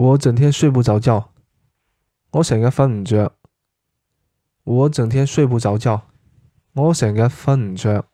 我整天睡不着觉。我成日瞓唔着。我整天睡不着觉。我成日瞓唔着。